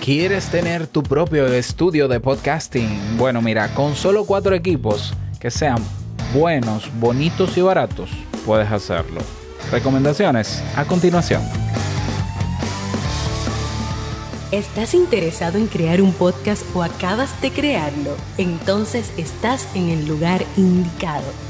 ¿Quieres tener tu propio estudio de podcasting? Bueno, mira, con solo cuatro equipos que sean buenos, bonitos y baratos, puedes hacerlo. Recomendaciones a continuación. ¿Estás interesado en crear un podcast o acabas de crearlo? Entonces estás en el lugar indicado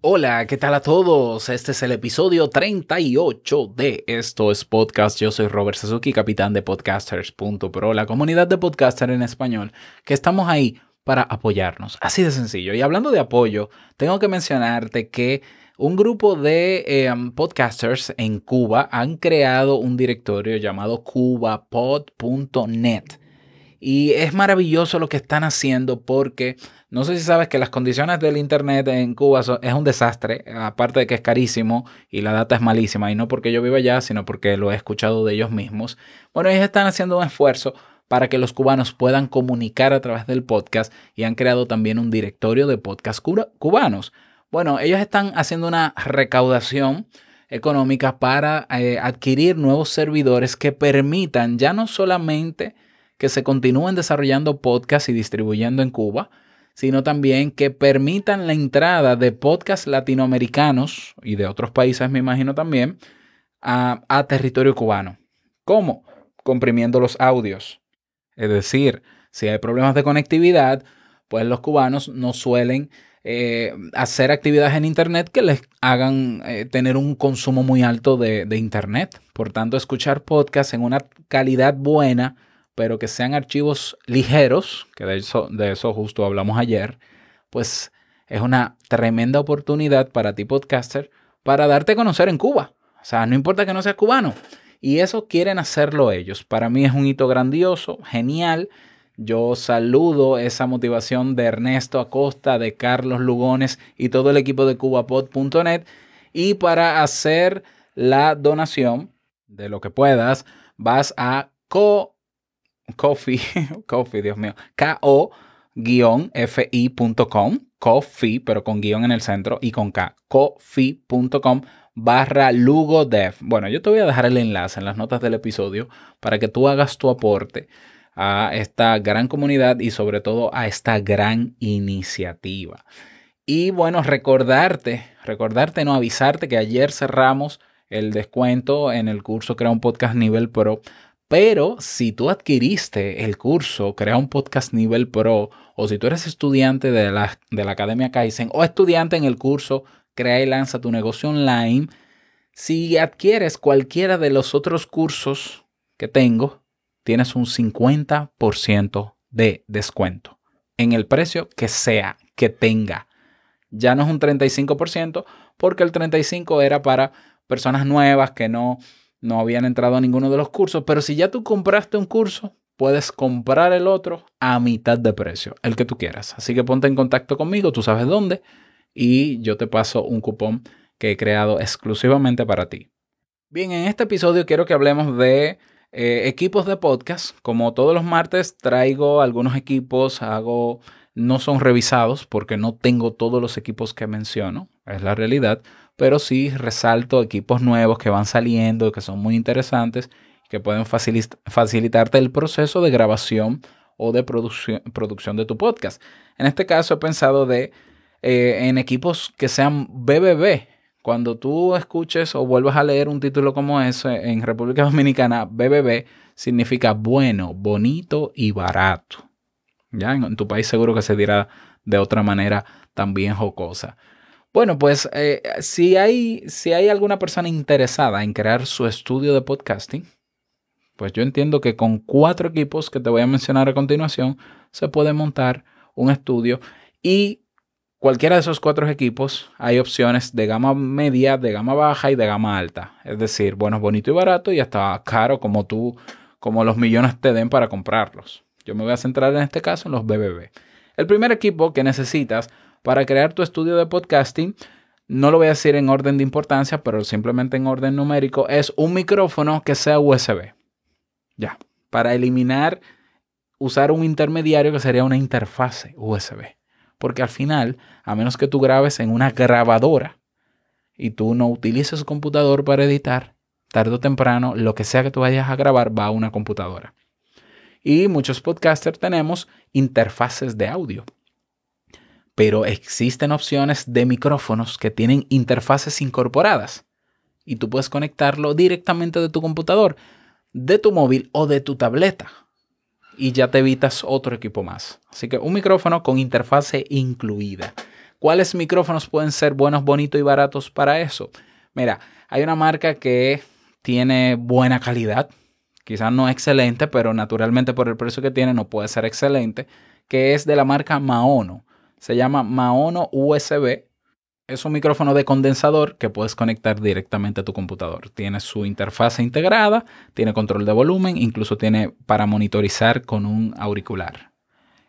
Hola, ¿qué tal a todos? Este es el episodio 38 de Esto es Podcast. Yo soy Robert Suzuki, capitán de podcasters.pro, la comunidad de podcasters en español, que estamos ahí para apoyarnos. Así de sencillo. Y hablando de apoyo, tengo que mencionarte que un grupo de em, podcasters en Cuba han creado un directorio llamado cubapod.net. Y es maravilloso lo que están haciendo porque no sé si sabes que las condiciones del Internet en Cuba es un desastre, aparte de que es carísimo y la data es malísima, y no porque yo viva allá, sino porque lo he escuchado de ellos mismos. Bueno, ellos están haciendo un esfuerzo para que los cubanos puedan comunicar a través del podcast y han creado también un directorio de podcast cubanos. Bueno, ellos están haciendo una recaudación económica para eh, adquirir nuevos servidores que permitan ya no solamente que se continúen desarrollando podcasts y distribuyendo en Cuba, sino también que permitan la entrada de podcasts latinoamericanos y de otros países, me imagino también, a, territorio cubano. ¿Cómo? Comprimiendo los audios. Es decir, si hay problemas de conectividad, pues los cubanos no suelen eh, hacer actividades en Internet que les hagan eh, tener un consumo muy alto de, de Internet. Por tanto, escuchar podcasts en una calidad buena pero que sean archivos ligeros, que de eso, de eso justo hablamos ayer, pues es una tremenda oportunidad para ti podcaster para darte a conocer en Cuba. O sea, no importa que no seas cubano. Y eso quieren hacerlo ellos. Para mí es un hito grandioso, genial. Yo saludo esa motivación de Ernesto Acosta, de Carlos Lugones y todo el equipo de cubapod.net. Y para hacer la donación de lo que puedas, vas a co coffee, coffee, Dios mío, K-O-F-I.com, coffee, pero con guion en el centro y con K, coffee.com barra lugodev. Bueno, yo te voy a dejar el enlace en las notas del episodio para que tú hagas tu aporte a esta gran comunidad y sobre todo a esta gran iniciativa. Y bueno, recordarte, recordarte, no avisarte que ayer cerramos el descuento en el curso Crea un Podcast Nivel Pro pero si tú adquiriste el curso Crea un podcast nivel pro o si tú eres estudiante de la, de la Academia Kaizen o estudiante en el curso Crea y lanza tu negocio online, si adquieres cualquiera de los otros cursos que tengo, tienes un 50% de descuento en el precio que sea, que tenga. Ya no es un 35% porque el 35% era para personas nuevas que no no habían entrado a ninguno de los cursos, pero si ya tú compraste un curso, puedes comprar el otro a mitad de precio, el que tú quieras. Así que ponte en contacto conmigo, tú sabes dónde, y yo te paso un cupón que he creado exclusivamente para ti. Bien, en este episodio quiero que hablemos de eh, equipos de podcast. Como todos los martes traigo algunos equipos, hago, no son revisados porque no tengo todos los equipos que menciono, es la realidad, pero sí resalto equipos nuevos que van saliendo, que son muy interesantes, que pueden facilitarte el proceso de grabación o de producción, de tu podcast. En este caso he pensado de, eh, en equipos que sean BBB. Cuando tú escuches o vuelvas a leer un título como ese en República Dominicana, BBB significa bueno, bonito y barato. Ya en tu país seguro que se dirá de otra manera también jocosa. Bueno, pues eh, si, hay, si hay alguna persona interesada en crear su estudio de podcasting, pues yo entiendo que con cuatro equipos que te voy a mencionar a continuación, se puede montar un estudio y cualquiera de esos cuatro equipos hay opciones de gama media, de gama baja y de gama alta. Es decir, bueno, bonito y barato y hasta caro como tú, como los millones te den para comprarlos. Yo me voy a centrar en este caso en los BBB. El primer equipo que necesitas para crear tu estudio de podcasting, no lo voy a decir en orden de importancia, pero simplemente en orden numérico, es un micrófono que sea USB. Ya, para eliminar usar un intermediario que sería una interfase USB. Porque al final, a menos que tú grabes en una grabadora y tú no utilices computador para editar, tarde o temprano, lo que sea que tú vayas a grabar va a una computadora. Y muchos podcasters tenemos interfaces de audio. Pero existen opciones de micrófonos que tienen interfaces incorporadas. Y tú puedes conectarlo directamente de tu computador, de tu móvil o de tu tableta. Y ya te evitas otro equipo más. Así que un micrófono con interfase incluida. ¿Cuáles micrófonos pueden ser buenos, bonitos y baratos para eso? Mira, hay una marca que tiene buena calidad, quizás no excelente, pero naturalmente por el precio que tiene no puede ser excelente, que es de la marca Maono. Se llama Maono USB. Es un micrófono de condensador que puedes conectar directamente a tu computador. Tiene su interfaz integrada, tiene control de volumen, incluso tiene para monitorizar con un auricular.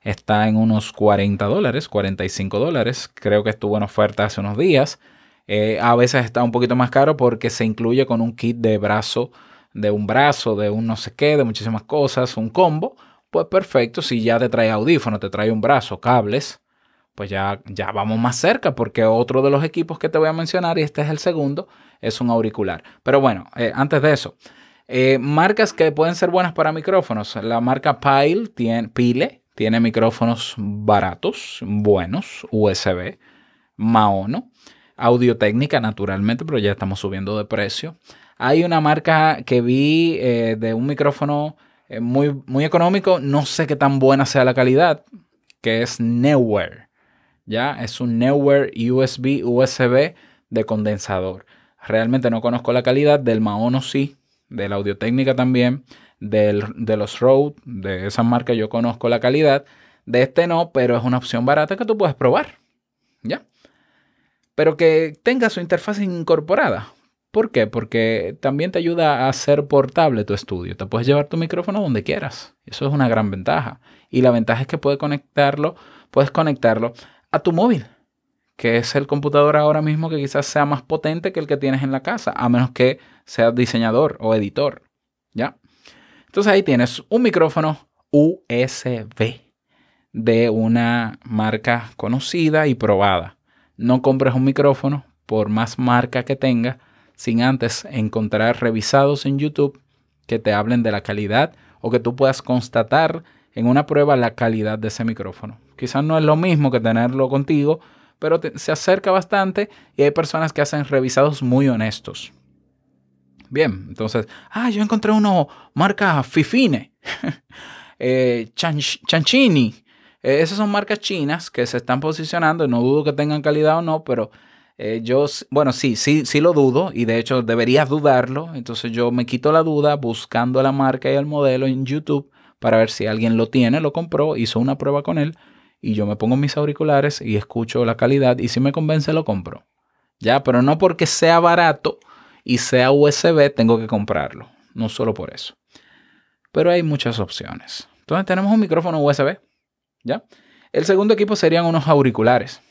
Está en unos 40 dólares, 45 dólares. Creo que estuvo en oferta hace unos días. Eh, a veces está un poquito más caro porque se incluye con un kit de brazo de un brazo, de un no sé qué, de muchísimas cosas, un combo, pues perfecto, si ya te trae audífono, te trae un brazo, cables, pues ya, ya vamos más cerca porque otro de los equipos que te voy a mencionar, y este es el segundo, es un auricular. Pero bueno, eh, antes de eso, eh, marcas que pueden ser buenas para micrófonos. La marca Pile tiene, Pile tiene micrófonos baratos, buenos, USB, Maono, Audio Técnica naturalmente, pero ya estamos subiendo de precio. Hay una marca que vi eh, de un micrófono muy, muy económico, no sé qué tan buena sea la calidad, que es Newware. Ya, es un Newware USB USB de condensador. Realmente no conozco la calidad del Maono sí, de la Audio Técnica también, del, de los Rode, de esa marca yo conozco la calidad. De este no, pero es una opción barata que tú puedes probar. ¿Ya? Pero que tenga su interfaz incorporada. ¿Por qué? Porque también te ayuda a hacer portable tu estudio. Te puedes llevar tu micrófono donde quieras. Eso es una gran ventaja. Y la ventaja es que puedes conectarlo, puedes conectarlo a tu móvil, que es el computador ahora mismo que quizás sea más potente que el que tienes en la casa, a menos que seas diseñador o editor. ¿Ya? Entonces ahí tienes un micrófono USB de una marca conocida y probada. No compres un micrófono por más marca que tenga sin antes encontrar revisados en YouTube que te hablen de la calidad o que tú puedas constatar en una prueba la calidad de ese micrófono. Quizás no es lo mismo que tenerlo contigo, pero se acerca bastante y hay personas que hacen revisados muy honestos. Bien, entonces, ah, yo encontré uno marca Fifine, eh, Chanchini. Eh, esas son marcas chinas que se están posicionando, no dudo que tengan calidad o no, pero eh, yo, bueno, sí, sí, sí lo dudo y de hecho deberías dudarlo. Entonces yo me quito la duda buscando la marca y el modelo en YouTube para ver si alguien lo tiene, lo compró, hizo una prueba con él y yo me pongo mis auriculares y escucho la calidad y si me convence lo compro. Ya, pero no porque sea barato y sea USB tengo que comprarlo. No solo por eso. Pero hay muchas opciones. Entonces tenemos un micrófono USB. ¿Ya? El segundo equipo serían unos auriculares.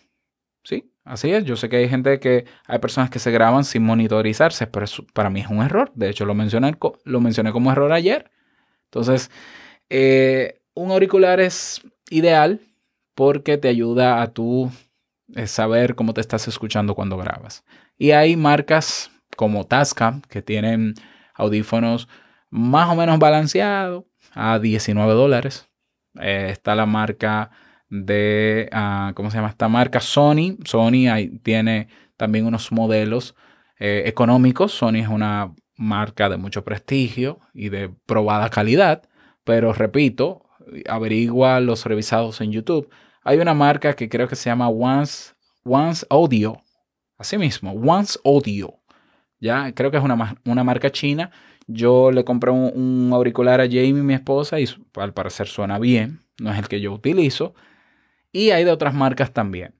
¿Sí? Así es, yo sé que hay gente que, hay personas que se graban sin monitorizarse, pero para mí es un error. De hecho, lo mencioné, lo mencioné como error ayer. Entonces, eh, un auricular es ideal porque te ayuda a tú eh, saber cómo te estás escuchando cuando grabas. Y hay marcas como Tascam que tienen audífonos más o menos balanceados a 19 dólares. Eh, está la marca de, ah, ¿cómo se llama esta marca? Sony. Sony ahí tiene también unos modelos económicos. Sony es una marca de mucho prestigio y de probada calidad, pero repito, averigua los revisados en YouTube. Hay una marca que creo que se llama Once, Once Audio. Así mismo, Once Audio. Ya, creo que es una, una marca china. Yo le compré un, un, auricular a Jamie, mi esposa, y al parecer suena bien. No es el que yo utilizo, y hay de otras marcas también.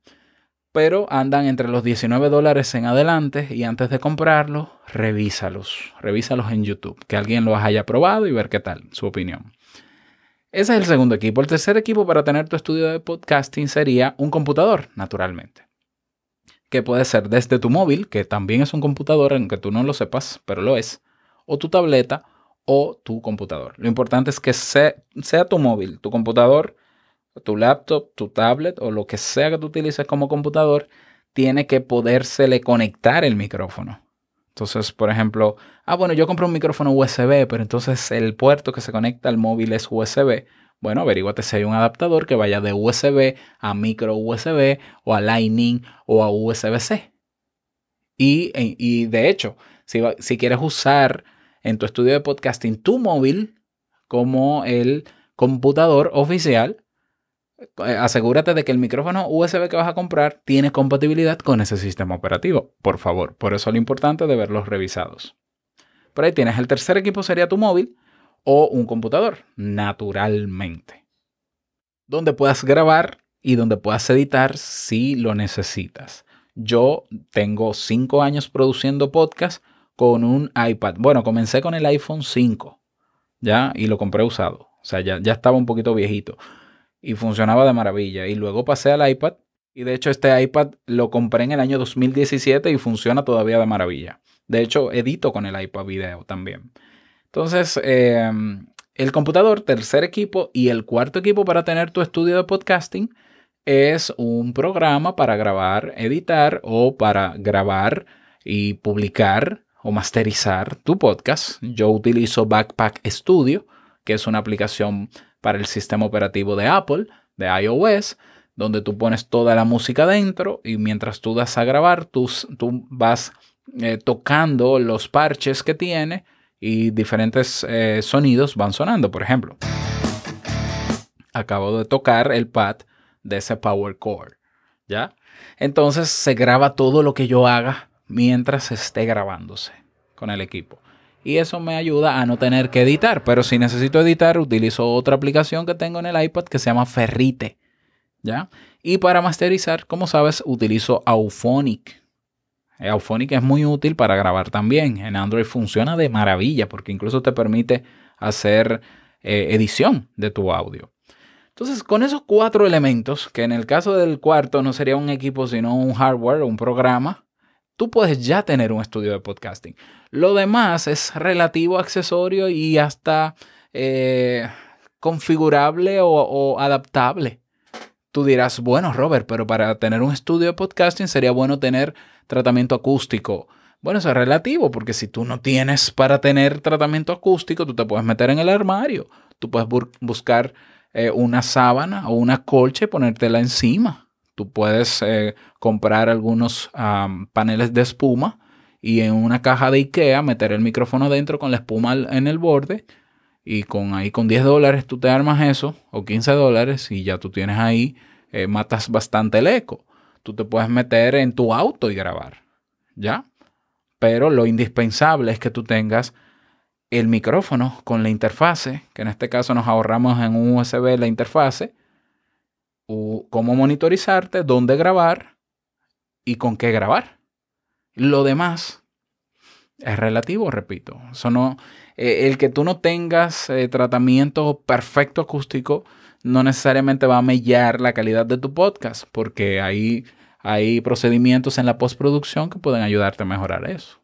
Pero andan entre los 19 dólares en adelante y antes de comprarlos, revísalos, revísalos en YouTube, que alguien los haya probado y ver qué tal, su opinión. Ese es el segundo equipo. El tercer equipo para tener tu estudio de podcasting sería un computador, naturalmente. Que puede ser desde tu móvil, que también es un computador, aunque tú no lo sepas, pero lo es, o tu tableta o tu computador. Lo importante es que sea, sea tu móvil, tu computador tu laptop, tu tablet o lo que sea que tú utilices como computador, tiene que podérsele conectar el micrófono. Entonces, por ejemplo, ah, bueno, yo compré un micrófono USB, pero entonces el puerto que se conecta al móvil es USB. Bueno, averíguate si hay un adaptador que vaya de USB a micro USB o a Lightning o a USB-C. Y, y, de hecho, si, si quieres usar en tu estudio de podcasting tu móvil como el computador oficial, eh, asegúrate de que el micrófono USB que vas a comprar tiene compatibilidad con ese sistema operativo. Por favor, por eso es lo importante de verlos revisados. Por ahí tienes el tercer equipo sería tu móvil o un computador, naturalmente. Donde puedas grabar y donde puedas editar si lo necesitas. Yo tengo cinco años produciendo podcast con un iPad. Bueno, comencé con el iPhone 5, ¿ya? Y lo compré usado. O sea, ya, ya estaba un poquito viejito y funcionaba de maravilla. Y luego pasé al iPad y de hecho este iPad lo compré en el año 2017 y funciona todavía de maravilla. De hecho, edito con el iPad video también. Entonces, em, el computador, tercer equipo y el cuarto equipo para tener tu estudio de podcasting es un programa para grabar, editar o para grabar y publicar o masterizar tu podcast. Yo utilizo Backpack Studio, que es una aplicación para el sistema operativo de Apple, de iOS, donde tú pones toda la música dentro y mientras tú das a grabar, tú, vas eh, tocando los parches que tiene y diferentes eh, sonidos van sonando. Por ejemplo, acabo de tocar el pad de ese Power Core, ¿ya? Entonces se graba todo lo que yo haga mientras esté grabándose con el equipo y eso me ayuda a no tener que editar. Pero si necesito editar, utilizo otra aplicación que tengo en el iPad que se llama Ferrite. ¿Ya? Y para masterizar, como sabes, utilizo Auphonic. Auphonic es muy útil para grabar también. En Android funciona de maravilla porque incluso te permite hacer eh, edición de tu audio. Entonces, con esos cuatro elementos, que en el caso del cuarto no sería un equipo, sino un hardware un programa, tú puedes ya tener un estudio de podcasting. Lo demás es relativo, accesorio y hasta eh, configurable o, adaptable. Tú dirás, bueno, Robert, pero para tener un estudio de podcasting sería bueno tener tratamiento acústico. Bueno, eso es relativo, porque si tú no tienes para tener tratamiento acústico, tú te puedes meter en el armario. Tú puedes buscar eh, una sábana o una colcha y ponértela encima. Tú puedes eh, comprar algunos paneles de espuma y en una caja de Ikea meter el micrófono dentro con la espuma en el borde y con ahí con 10 dólares tú te armas eso o 15 dólares y ya tú tienes ahí, eh, matas bastante el eco. Tú te puedes meter en tu auto y grabar, ¿ya? Pero lo indispensable es que tú tengas el micrófono con la interfase, que en este caso nos ahorramos en un USB la interfase, cómo monitorizarte, dónde grabar y con qué grabar. Lo demás es relativo, repito. Eso no, eh, el que tú no tengas eh, tratamiento perfecto acústico no necesariamente va a mellar la calidad de tu podcast, porque hay, hay procedimientos en la postproducción que pueden ayudarte a mejorar eso.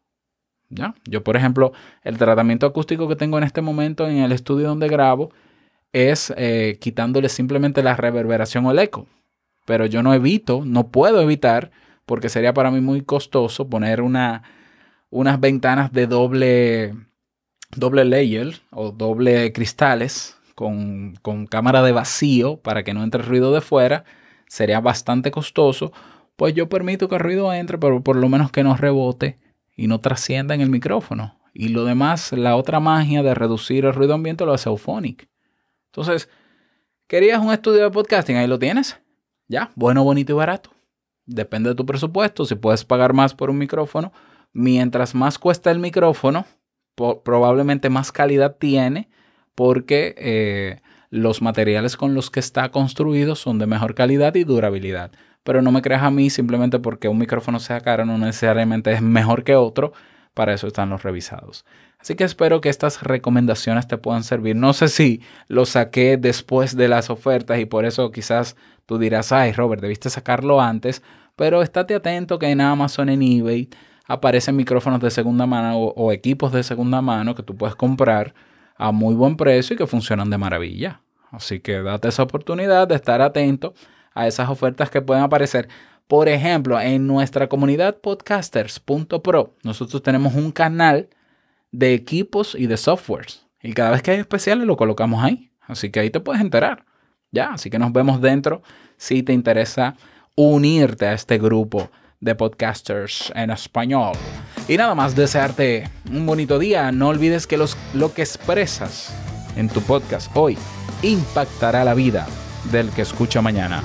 ¿Ya? Yo, por ejemplo, el tratamiento acústico que tengo en este momento en el estudio donde grabo es eh, quitándole simplemente la reverberación o el eco. Pero yo no evito, no puedo evitar porque sería para mí muy costoso poner una, unas ventanas de doble, doble layer o doble cristales con, con cámara de vacío para que no entre ruido de fuera. Sería bastante costoso. Pues yo permito que el ruido entre, pero por lo menos que no rebote y no trascienda en el micrófono. Y lo demás, la otra magia de reducir el ruido ambiente lo hace Auphonic. Entonces, ¿querías un estudio de podcasting? Ahí lo tienes. Ya, bueno, bonito y barato. Depende de tu presupuesto, si puedes pagar más por un micrófono. Mientras más cuesta el micrófono, probablemente más calidad tiene porque eh, los materiales con los que está construido son de mejor calidad y durabilidad. pero no me creas a mí simplemente porque un micrófono sea caro, no necesariamente es mejor que otro. Para eso están los revisados. Así que espero que estas recomendaciones te puedan servir. No sé si lo saqué después de las ofertas y por eso quizás tú dirás, ay Robert, debiste sacarlo antes, pero estate atento que en Amazon, en eBay, aparecen micrófonos de segunda mano o, equipos de segunda mano que tú puedes comprar a muy buen precio y que funcionan de maravilla. Así que date esa oportunidad de estar atento a esas ofertas que pueden aparecer. Por ejemplo, en nuestra comunidad podcasters.pro, nosotros tenemos un canal de equipos y de softwares. Y cada vez que hay especiales lo colocamos ahí. Así que ahí te puedes enterar. Ya, así que nos vemos dentro si te interesa unirte a este grupo de podcasters en español. Y nada más desearte un bonito día. No olvides que los, lo que expresas en tu podcast hoy impactará la vida del que escucha mañana.